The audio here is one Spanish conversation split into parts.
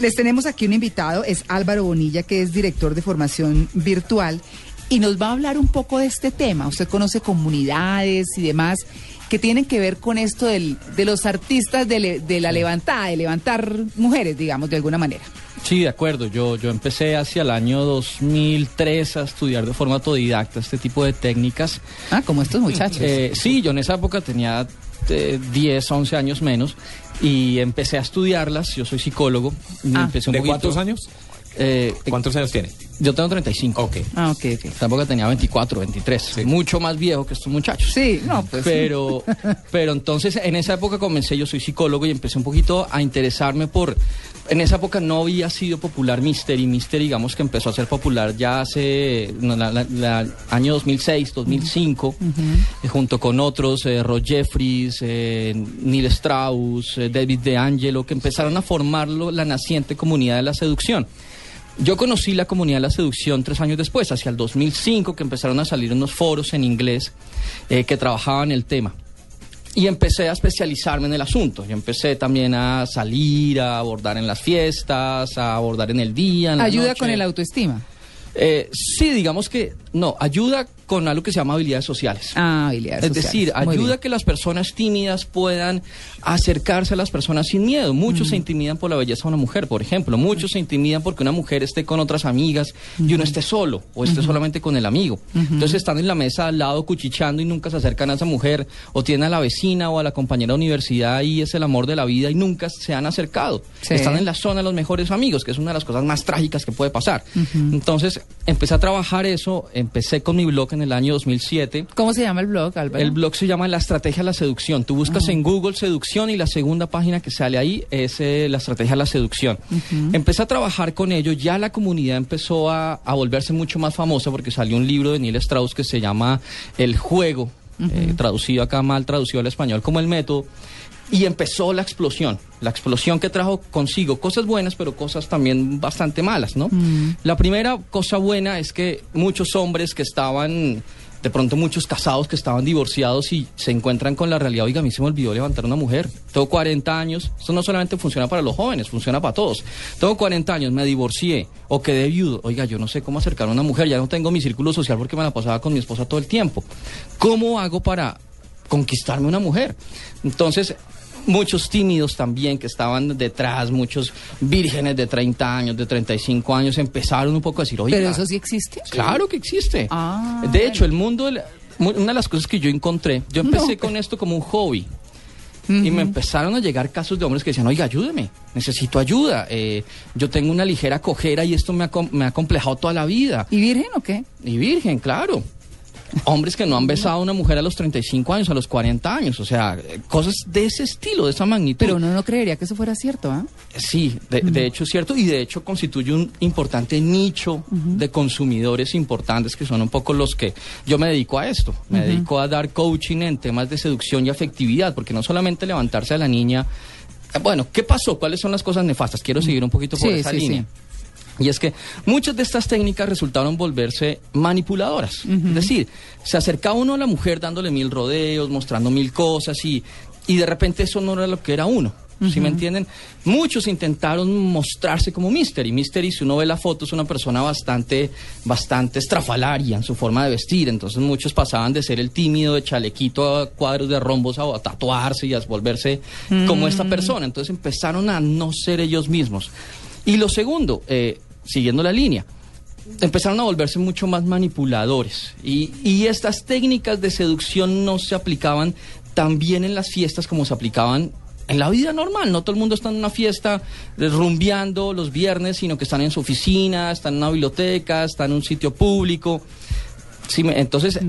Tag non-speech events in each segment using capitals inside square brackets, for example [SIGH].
Les tenemos aquí un invitado, es Álvaro Bonilla, que es director de formación virtual, y nos va a hablar un poco de este tema. Usted conoce comunidades y demás que tienen que ver con esto del- de los artistas de, le- de la levantada, de levantar mujeres, digamos, de alguna manera. Sí, de acuerdo. Yo, yo empecé hacia el año 2003 a estudiar de forma autodidacta este tipo de técnicas. Ah, como estos muchachos. Eh, sí, yo en esa época tenía eh, 10, 11 años menos y empecé a estudiarlas. Yo soy psicólogo. Ah. empecé un ¿De poquito- cuántos años? Eh, ¿Cuántos años tiene? Yo tengo 35. Ok. ah, ok, ok. Tampoco tenía 24, 23. Mucho más viejo que estos muchachos. Sí, no, pues. Pero, pero entonces en esa época comencé, yo soy psicólogo y empecé un poquito a interesarme por... En esa época no había sido popular Mystery. Mystery, digamos que empezó a ser popular ya hace no, la- la- la- año 2006, 2005, eh, junto con otros, eh, Roy Jeffries, eh, Neil Strauss, eh, David DeAngelo, que empezaron a formarlo la naciente comunidad de la seducción. Yo conocí la comunidad de la seducción tres años después, hacia el 2005, que empezaron a salir unos foros en inglés eh, que trabajaban el tema. Y empecé a especializarme en el asunto. Yo empecé también a salir, a abordar en las fiestas, a abordar en el día. en la Ayuda noche. con el autoestima. Eh, sí, digamos que no, ayuda con algo que se llama habilidades sociales. Ah, habilidades Es sociales. decir, Muy ayuda bien. a que las personas tímidas puedan acercarse a las personas sin miedo. Muchos se intimidan por la belleza de una mujer, por ejemplo. Muchos se intimidan porque una mujer esté con otras amigas y uno esté solo o esté solamente con el amigo. Entonces están en la mesa al lado cuchicheando y nunca se acercan a esa mujer o tienen a la vecina o a la compañera de universidad y es el amor de la vida y nunca se han acercado. Sí. Están en la zona de los mejores amigos, que es una de las cosas más trágicas que puede pasar. Entonces empecé a trabajar eso, empecé con mi blog en el año 2007. ¿Cómo se llama el blog, Álvaro? El blog se llama La Estrategia de la Seducción. Tú buscas en Google seducción y la segunda página que sale ahí es eh, La Estrategia de la Seducción. Empecé a trabajar con ello, ya la comunidad empezó a, a volverse mucho más famosa porque salió un libro de Neil Strauss que se llama El Juego, eh, traducido acá mal, traducido al español como El Método. Y empezó la explosión, la explosión que trajo consigo cosas buenas, pero cosas también bastante malas, ¿no? La primera cosa buena es que muchos hombres que estaban, de pronto muchos casados que estaban divorciados y se encuentran con la realidad, oiga, a mí se me olvidó levantar una mujer, tengo 40 años, esto no solamente funciona para los jóvenes, funciona para todos. Tengo 40 años, me divorcié o quedé viudo, oiga, yo no sé cómo acercar a una mujer, ya no tengo mi círculo social porque me la pasaba con mi esposa todo el tiempo. ¿Cómo hago para conquistarme una mujer. Entonces, muchos tímidos también que estaban detrás, muchos vírgenes de 30 años, de 35 años, empezaron un poco a decir, oye, Pero eso sí existe. claro que existe. Ah, de hecho, el mundo, una de las cosas que yo encontré, yo empecé No. con esto como un hobby. Y me empezaron a llegar casos de hombres que decían, oiga, ayúdeme, necesito ayuda. eh, yo tengo una ligera cojera y esto me ha, me ha complejado toda la vida. ¿Y virgen o qué? Y virgen, claro. Hombres que no han besado a una mujer a los 35 años, a los 40 años, o sea, eh, cosas de ese estilo, de esa magnitud. Pero uno no creería que eso fuera cierto, ¿ah? Sí, de, de hecho es cierto y de hecho constituye un importante nicho de consumidores importantes que son un poco los que yo me dedico a esto, me dedico a dar coaching en temas de seducción y afectividad, porque no solamente levantarse a la niña, eh, bueno, ¿qué pasó? ¿Cuáles son las cosas nefastas? Quiero seguir un poquito por Sí, esa sí, línea. Y es que muchas de estas técnicas resultaron volverse manipuladoras. Es decir, se acercaba uno a la mujer dándole mil rodeos, mostrando mil cosas y, y de repente eso no era lo que era uno. ¿Sí me entienden? Muchos intentaron mostrarse como Mystery. Mystery, si uno ve la foto, es una persona bastante, bastante estrafalaria en su forma de vestir. Entonces muchos pasaban de ser el tímido, de chalequito a cuadros de rombos, a, a tatuarse y a volverse como esta persona. Entonces empezaron a no ser ellos mismos. Y lo segundo, eh, siguiendo la línea, empezaron a volverse mucho más manipuladores. Y, y estas técnicas de seducción no se aplicaban tan bien en las fiestas como se aplicaban en la vida normal. No todo el mundo está en una fiesta eh, rumbeando los viernes, sino que están en su oficina, están en una biblioteca, están en un sitio público. Sí, entonces,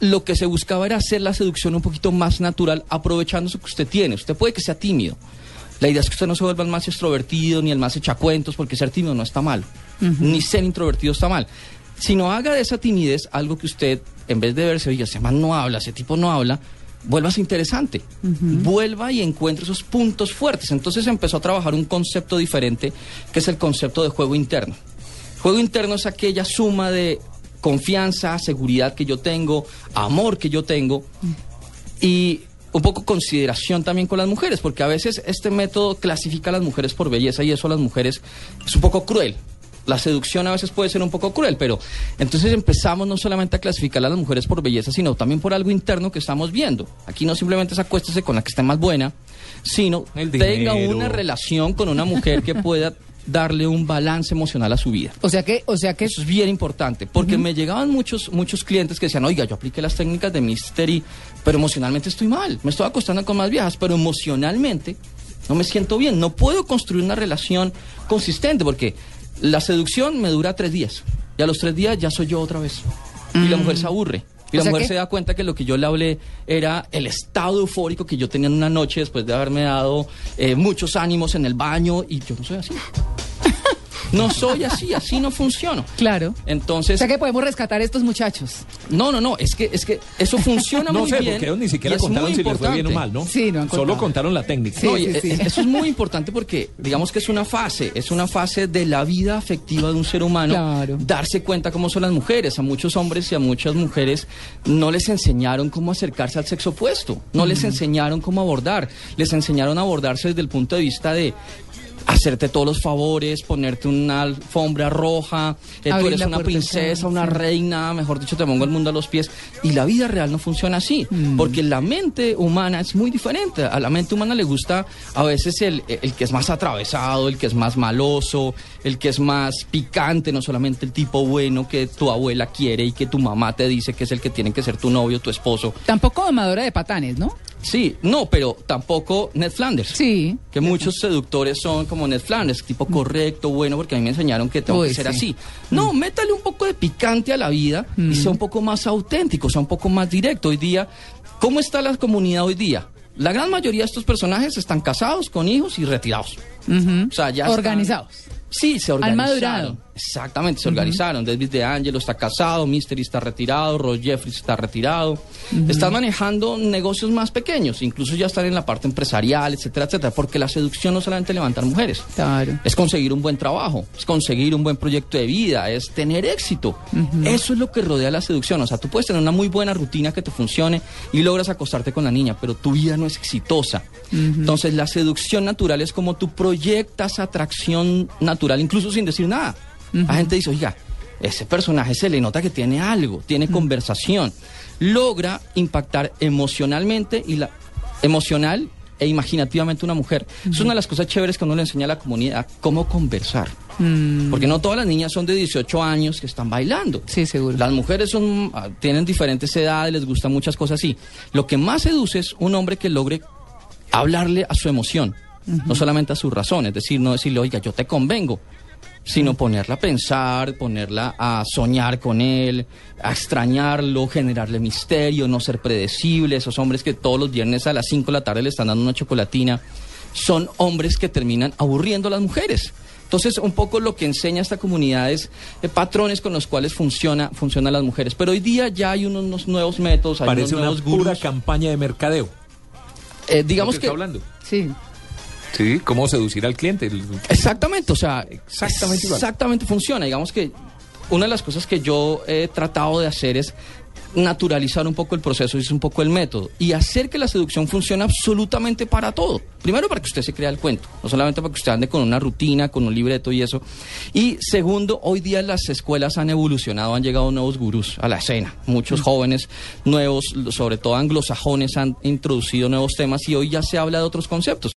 lo que se buscaba era hacer la seducción un poquito más natural, aprovechando eso que usted tiene. Usted puede que sea tímido, La idea es que usted no se vuelva el más extrovertido ni el más echacuentos, porque ser tímido no está mal, ni ser introvertido está mal. Sino haga de esa timidez algo que usted, en vez de verse, oye, ese man no habla, ese tipo no habla, vuelvas interesante, vuelva y encuentre esos puntos fuertes. Entonces empezó a trabajar un concepto diferente, que es el concepto de juego interno. Juego interno es aquella suma de confianza, seguridad que yo tengo, amor que yo tengo y un poco consideración también con las mujeres, porque a veces este método clasifica a las mujeres por belleza y eso a las mujeres es un poco cruel. La seducción a veces puede ser un poco cruel, pero entonces empezamos no solamente a clasificar a las mujeres por belleza, sino también por algo interno que estamos viendo. Aquí no simplemente es acuéstese con la que esté más buena, sino El tenga una relación con una mujer que pueda darle un balance emocional a su vida. O sea que, o sea que Eso es bien importante, porque me llegaban muchos, muchos clientes que decían, oiga, yo apliqué las técnicas de Mystery, pero emocionalmente estoy mal, me estoy acostando con más viejas, pero emocionalmente no me siento bien, no puedo construir una relación consistente, porque la seducción me dura tres días, y a los tres días ya soy yo otra vez, y la mujer se aburre. Y O la mujer que- se da cuenta que lo que yo le hablé era el estado eufórico que yo tenía en una noche después de haberme dado eh, muchos ánimos en el baño y yo no soy así. No soy así, así no funciono. Claro. O Entonces, sea que podemos rescatar a estos muchachos. no, no, no, es que, es que eso funciona [LAUGHS] No muy sé, bien. porque ellos ni siquiera contaron si les fue bien o mal, ¿no? Sí, no han Solo contaron la técnica. Sí, No, sí, y, sí. eh, Eso es muy importante porque digamos que es una fase, es una fase de la vida afectiva de un ser humano. Claro. Darse cuenta cómo son las mujeres. A muchos hombres y a muchas mujeres no les enseñaron cómo acercarse al sexo opuesto, no les enseñaron cómo abordar, les enseñaron a abordarse desde el punto de vista de hacerte todos los favores, ponerte una alfombra roja, eh, tú eres una princesa, una reina, mejor dicho, te pongo el mundo a los pies. Y la vida real no funciona así, Mm. porque la mente humana es muy diferente. A la mente humana le gusta a veces el, el que es más atravesado, el que es más maloso, el que es más picante, no solamente el tipo bueno que tu abuela quiere y que tu mamá te dice que es el que tiene que ser tu novio, tu esposo. Tampoco domadora de patanes, ¿no? Sí, no, pero tampoco Ned Flanders. Sí. Que muchos seductores son como Ned Flanders, tipo correcto, bueno, porque a mí me enseñaron que tengo Uy, que ser sí. así. No, métale un poco de picante a la vida y sea un poco más auténtico, sea un poco más directo. Hoy día, ¿cómo está la comunidad hoy día? La gran mayoría de estos personajes están casados, con hijos y retirados. O sea, ya están- Organizados. Sí, se Han organizaron. madurado. Exactamente, se organizaron. David de Angelo está casado, Mystery está retirado, Ross Jeffries está retirado. Están manejando negocios más pequeños, incluso ya están en la parte empresarial, etcétera, etcétera. Porque la seducción no es solamente levantar mujeres. Claro. Es conseguir un buen trabajo, es conseguir un buen proyecto de vida, es tener éxito. Eso es lo que rodea la seducción. O sea, tú puedes tener una muy buena rutina que te funcione y logras acostarte con la niña, pero tu vida no es exitosa. Entonces, la seducción natural es como tú proyectas atracción natural, incluso sin decir nada. La gente dice, oiga, ese personaje se le nota que tiene algo, tiene conversación. Logra impactar emocionalmente y la emocional e imaginativamente una mujer. Es una de las cosas chéveres que uno le enseña a la comunidad, cómo conversar. Porque no todas las niñas son de 18 años que están bailando. Sí, seguro. Las mujeres son, ah, tienen diferentes edades, les gustan muchas cosas así. Lo que más seduce es un hombre que logre hablarle a su emoción, no solamente a su razón, es decir, no decirle, oiga, yo te convengo, sino ponerla a pensar, ponerla a soñar con él, a extrañarlo, generarle misterio, no ser predecible. Esos hombres que todos los viernes a las 5 de la tarde le están dando una chocolatina, son hombres que terminan aburriendo a las mujeres. Entonces, un poco lo que enseña esta comunidad es eh, patrones con los cuales funciona, funcionan las mujeres. Pero hoy día ya hay unos, unos nuevos métodos, hay Parece unos una nuevos pura gurús. campaña de mercadeo. Eh, digamos que está hablando. Sí. Sí, cómo seducir al cliente. Exactamente, o sea, Exactamente igual. exactamente funciona. Digamos que una de las cosas que yo he tratado de hacer es naturalizar un poco el proceso y es un poco el método y hacer que la seducción funcione absolutamente para todo. Primero para que usted se crea el cuento, no solamente para que usted ande con una rutina, con un libreto y eso. Y segundo, hoy día las escuelas han evolucionado, han llegado nuevos gurús a la escena. Muchos jóvenes nuevos, sobre todo anglosajones, han introducido nuevos temas y hoy ya se habla de otros conceptos.